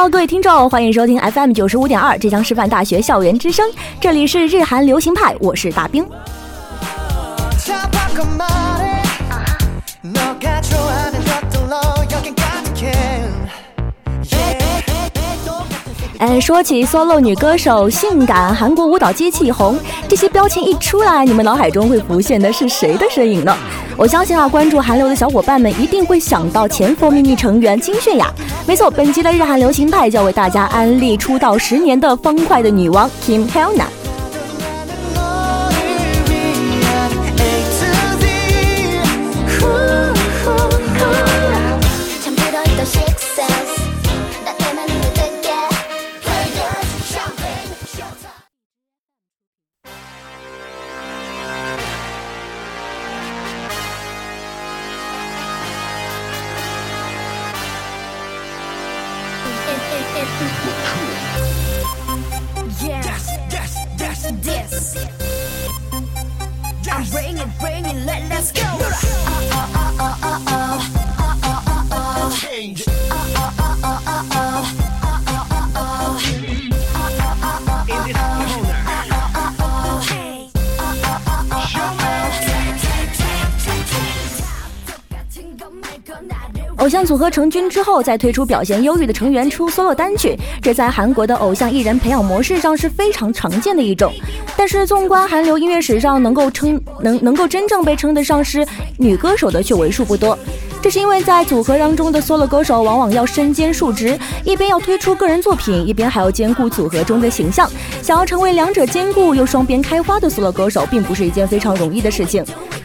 好各位听众，欢迎收听 FM 九十五点二浙江师范大学校园之声，这里是日韩流行派，我是大兵。哎，说起 solo 女歌手，性感韩国舞蹈机器红，这些标签一出来，你们脑海中会浮现的是谁的身影呢？我相信啊，关注韩流的小伙伴们一定会想到前 f o r 秘密成员金泫雅。没错，本期的日韩流行派就要为大家安利出道十年的方块的女王 Kim Hyuna。偶像组合成军之后，再推出表现优异的成员出 solo 单曲，这在韩国的偶像艺人培养模式上是非常常见的一种。但是，纵观韩流音乐史上，能够称能能够真正被称得上是女歌手的却为数不多。这是因为在组合当中的 solo 歌手往往要身兼数职，一边要推出个人作品，一边还要兼顾组合中的形象。想要成为两者兼顾又双边开花的 solo 歌手，并不是一件非常容易的事情。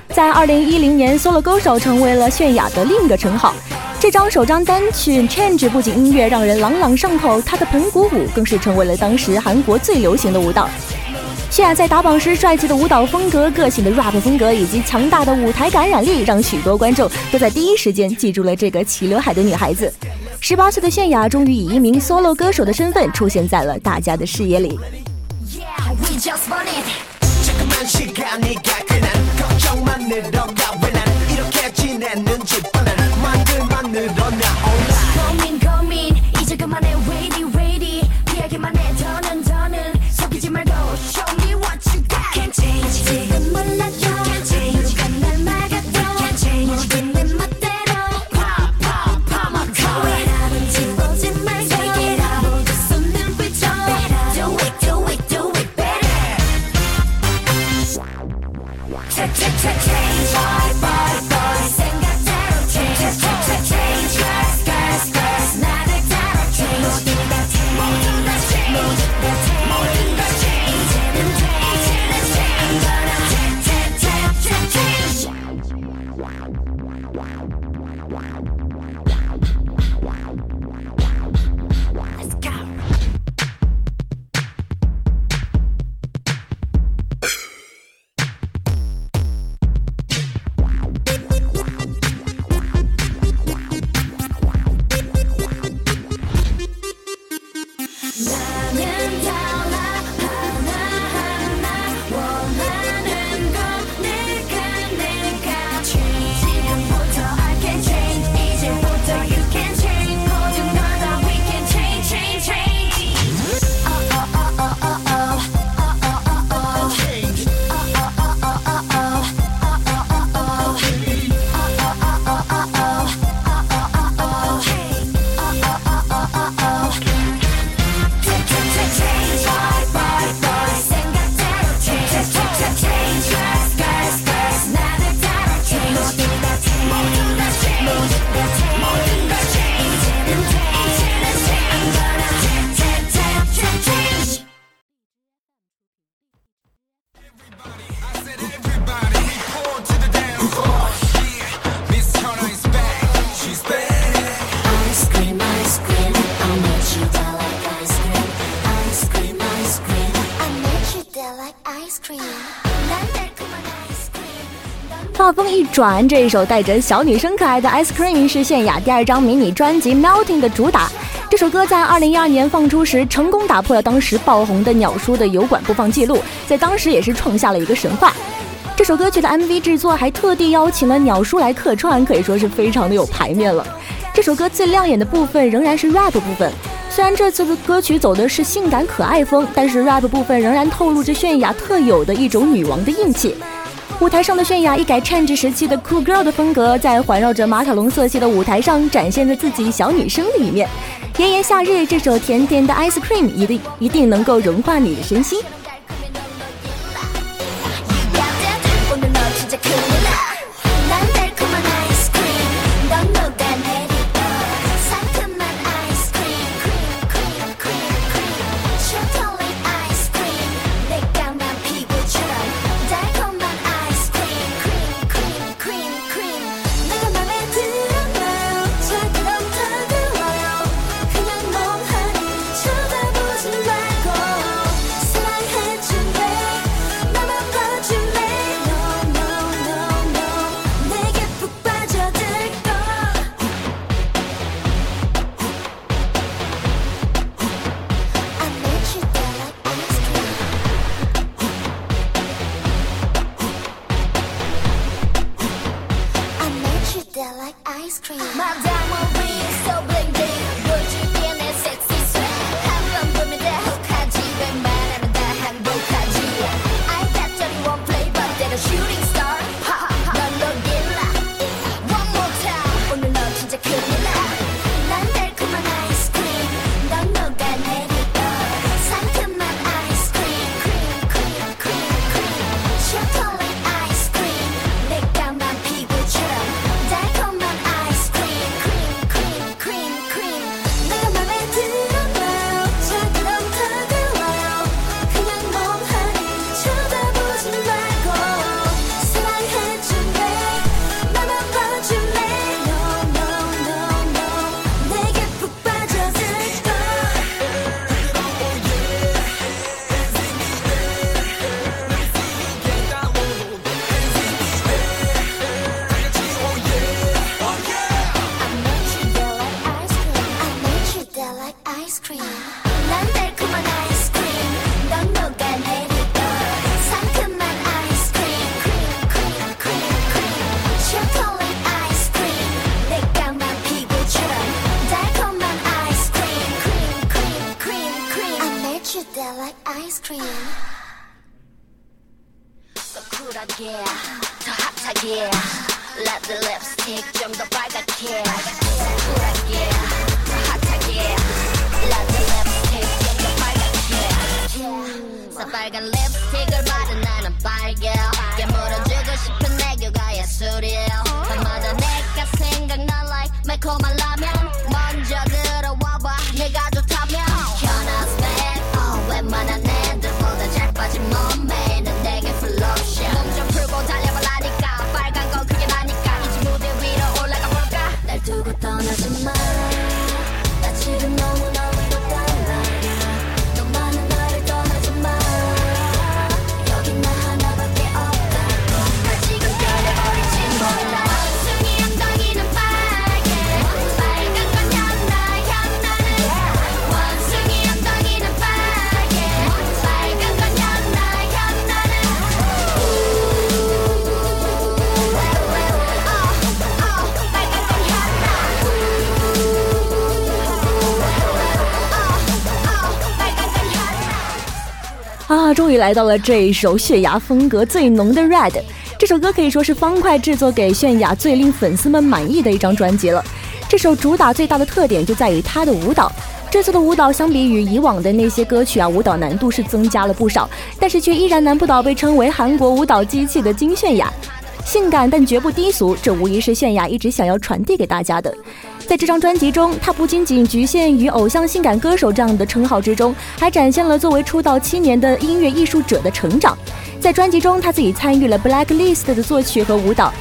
在二零一零年，solo 歌手成为了泫雅的另一个称号。这张首张单曲《Change》不仅音乐让人朗朗上口，他的盆骨舞更是成为了当时韩国最流行的舞蹈。泫雅在打榜时帅气的舞蹈风格、个性的 rap 风格以及强大的舞台感染力，让许多观众都在第一时间记住了这个齐刘海的女孩子。十八岁的泫雅终于以一名 solo 歌手的身份出现在了大家的视野里。Yeah, we just want it. donne, donne know? 画风一转，这一首带着小女生可爱的 Ice Cream 是泫雅第二张迷你专辑 Melting 的主打。这首歌在二零一二年放出时，成功打破了当时爆红的鸟叔的油管播放记录，在当时也是创下了一个神话。这首歌曲的 MV 制作还特地邀请了鸟叔来客串，可以说是非常的有排面了。这首歌最亮眼的部分仍然是 rap 部分，虽然这次的歌曲走的是性感可爱风，但是 rap 部分仍然透露着泫雅特有的一种女王的硬气。舞台上的泫雅一改 change 时期的 cool girl 的风格，在环绕着马卡龙色系的舞台上展现着自己小女生的一面。炎炎夏日，这首甜甜的 ice cream 一定一定能够融化你的身心。ice cream. My diamond ring so. 빨간 립스틱을 바른 나는 빨개 깨물어주고 싶은 애교가 예술이에요. 밤마다 내가 생각나 like 매콤한 라면 먼저 들어와봐. 내가 좋다면 현아's babe oh, 어, 웬만한 애들보다 잘 빠진 몸매는 내게 플로션 몸좀 풀고 달려볼라니까. 빨간 건 그게 나니까. 이제 무대 위로 올라가 볼까? 날 두고 떠나지 来到了这一首泫雅风格最浓的《Red》。这首歌可以说是方块制作给泫雅最令粉丝们满意的一张专辑了。这首主打最大的特点就在于它的舞蹈。这次的舞蹈相比于以往的那些歌曲啊，舞蹈难度是增加了不少，但是却依然难不倒被称为韩国舞蹈机器的金泫雅。性感但绝不低俗，这无疑是泫雅一直想要传递给大家的。在这张专辑中，她不仅仅局限于偶像性感歌手这样的称号之中，还展现了作为出道七年的音乐艺术者的成长。在专辑中，她自己参与了 Blacklist 的作曲和舞蹈，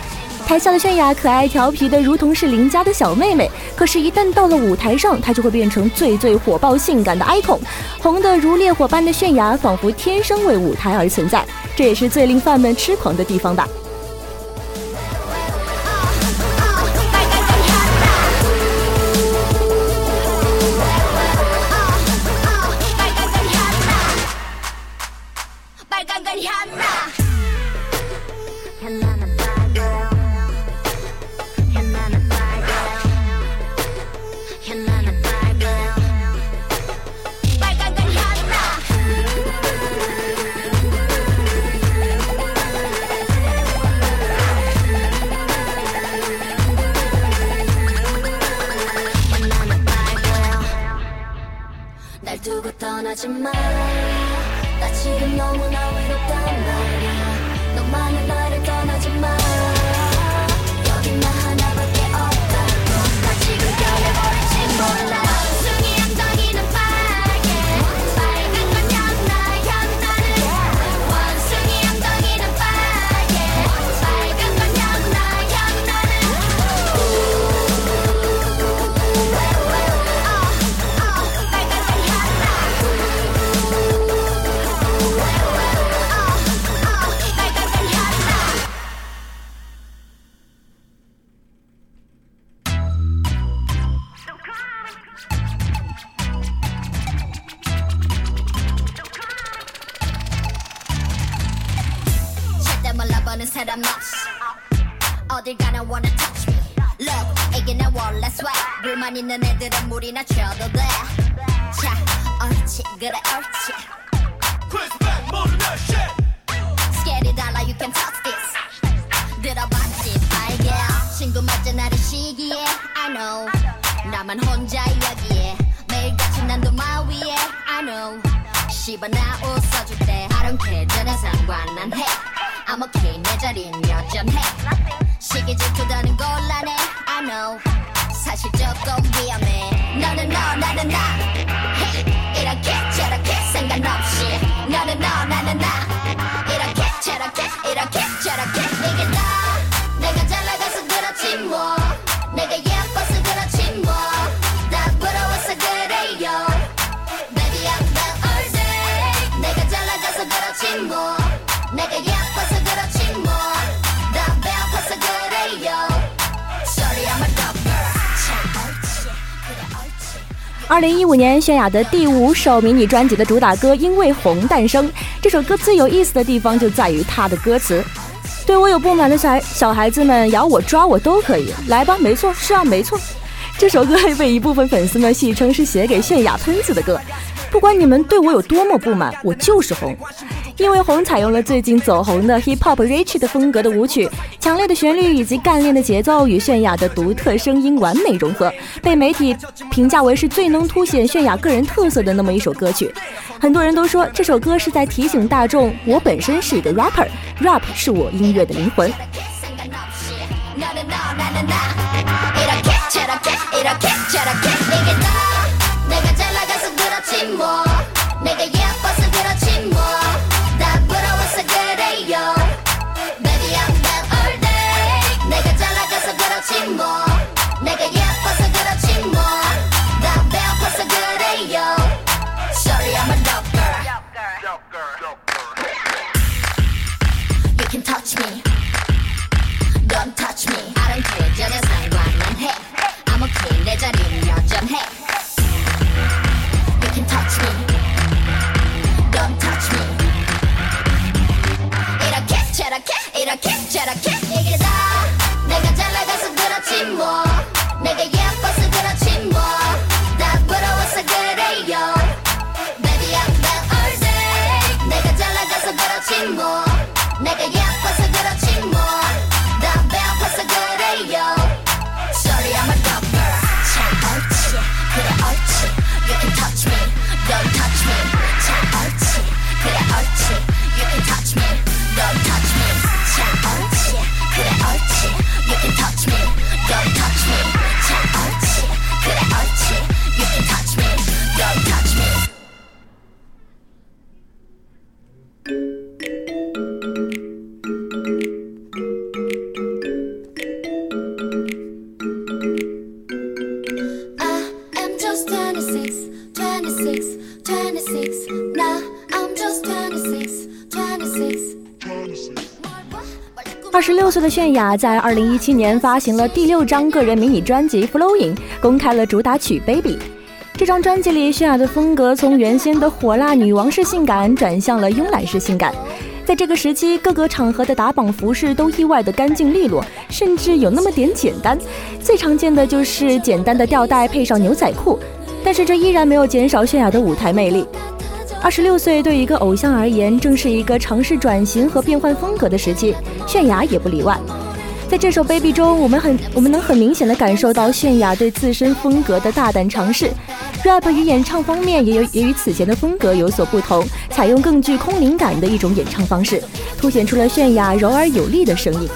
台下的泫雅可爱调皮的如同是邻家的小妹妹，可是，一旦到了舞台上，她就会变成最最火爆性感的 icon，红得如烈火般的泫雅仿佛天生为舞台而存在，这也是最令饭们痴狂的地方吧。my 어딜 가나 wanna touch me. Look 이게 내 원래 swag 불만 있는 애들은 물이나 쳐도 돼자 옳지 그래 옳지. Chris Beck 모르는 shit. Scared 달라 you can touch this. 들어봤지 빨개. 친구 맞자 나를 시기해. I know. 나만 혼자 여기에 매일같이 난 도마 위에 I know. 씨발 나 웃어줄 때. I don't care 전혀 상관 안해. I'm okay 내 자린 여전해. 지식이 질투다는 걸 아네 I know. 사실 조금 위험해. 너는 너 나는 나. hey, 이렇게 저렇게 상관없이. 너는 너 나는 나. 二零一五年，泫雅的第五首迷你专辑的主打歌《因为红》诞生。这首歌最有意思的地方就在于它的歌词：“对我有不满的小小孩子们，咬我、抓我都可以，来吧，没错，是啊，没错。”这首歌还被一部分粉丝们戏称是写给泫雅喷子的歌。不管你们对我有多么不满，我就是红。因为红采用了最近走红的 hip hop rich 的风格的舞曲，强烈的旋律以及干练的节奏与泫雅的独特声音完美融合，被媒体评价为是最能凸显泫雅个人特色的那么一首歌曲。很多人都说这首歌是在提醒大众，我本身是一个 rapper，rap 是我音乐的灵魂。的泫雅在二零一七年发行了第六张个人迷你专辑《Flowing》，公开了主打曲《Baby》。这张专辑里，泫雅的风格从原先的火辣女王式性感转向了慵懒式性感。在这个时期，各个场合的打榜服饰都意外的干净利落，甚至有那么点简单。最常见的就是简单的吊带配上牛仔裤，但是这依然没有减少泫雅的舞台魅力。二十六岁对一个偶像而言，正是一个尝试转型和变换风格的时期，泫雅也不例外。在这首《Baby》中，我们很我们能很明显的感受到泫雅对自身风格的大胆尝试，rap 与演唱方面也有也与此前的风格有所不同，采用更具空灵感的一种演唱方式，凸显出了泫雅柔而有力的声音。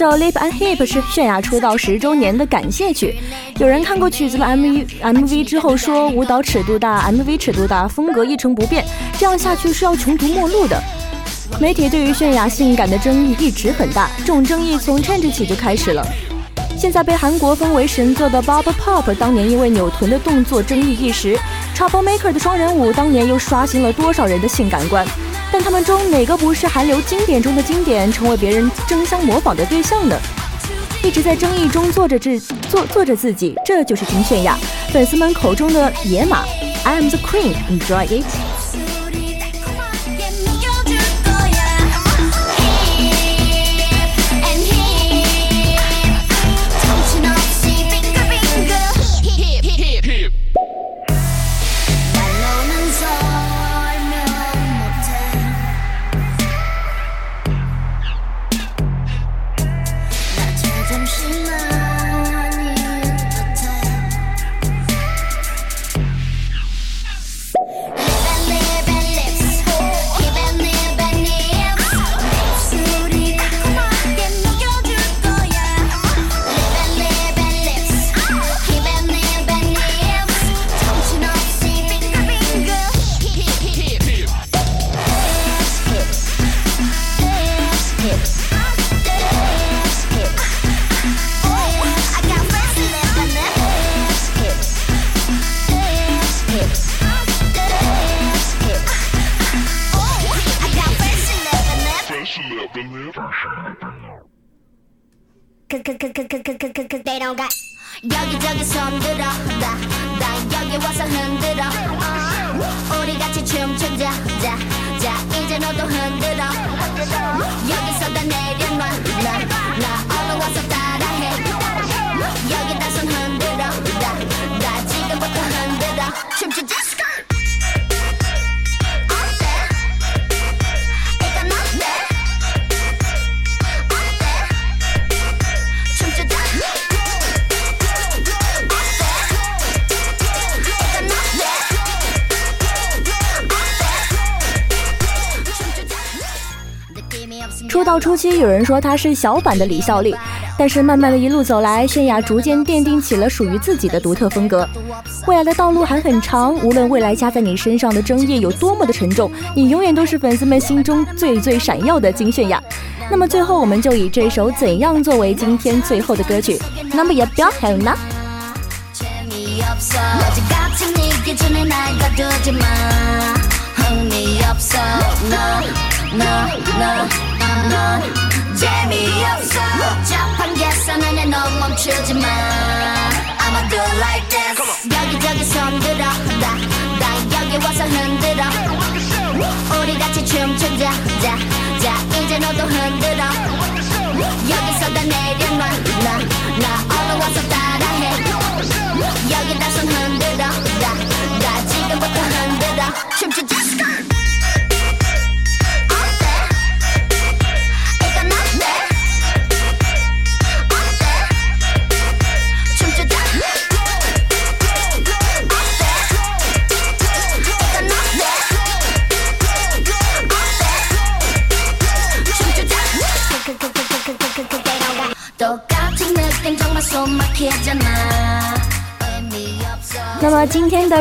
首《Lip and Hip》是泫雅出道十周年的感谢曲。有人看过曲子的 MV MV 之后说，舞蹈尺度大，MV 尺度大，风格一成不变，这样下去是要穷途末路的。媒体对于泫雅性感的争议一直很大，这种争议从 Change 起就开始了。现在被韩国封为神作的 Bob Pop，当年因为扭臀的动作争议一时；Trouble Maker 的双人舞当年又刷新了多少人的性感观？但他们中哪个不是韩流经典中的经典，成为别人争相模仿的对象呢？一直在争议中做着自做做着自己，这就是金泫雅，粉丝们口中的野马。I am the queen, enjoy it. ” 천자 자자 이제 너도 흔들어. 여기서 다 내려. 道初期，有人说她是小版的李孝利。但是慢慢的一路走来，泫雅逐渐奠定起了属于自己的独特风格。未来的道路还很长，无论未来加在你身上的争议有多么的沉重，你永远都是粉丝们心中最最闪耀的金泫雅。那么最后，我们就以这首《怎样》作为今天最后的歌曲。那么也不要 넌 재미없어. 복잡한 계산에 넌 멈추지 마. I'ma do like 여기저기 손들어 나, 나 여기 와서 흔들어. 우리 같이 춤추자 이제 너도 흔들어. 여기서 다 내려 놔. 나, 나 얼른 와서 따라해. 여기 다손 흔들어 나, 나 지금부터 흔들어. 춤추자.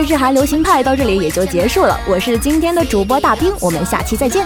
日韩流行派到这里也就结束了，我是今天的主播大兵，我们下期再见。